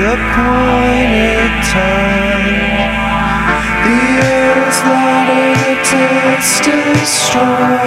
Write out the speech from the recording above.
the appointed time. The air is lighted, it's still strong.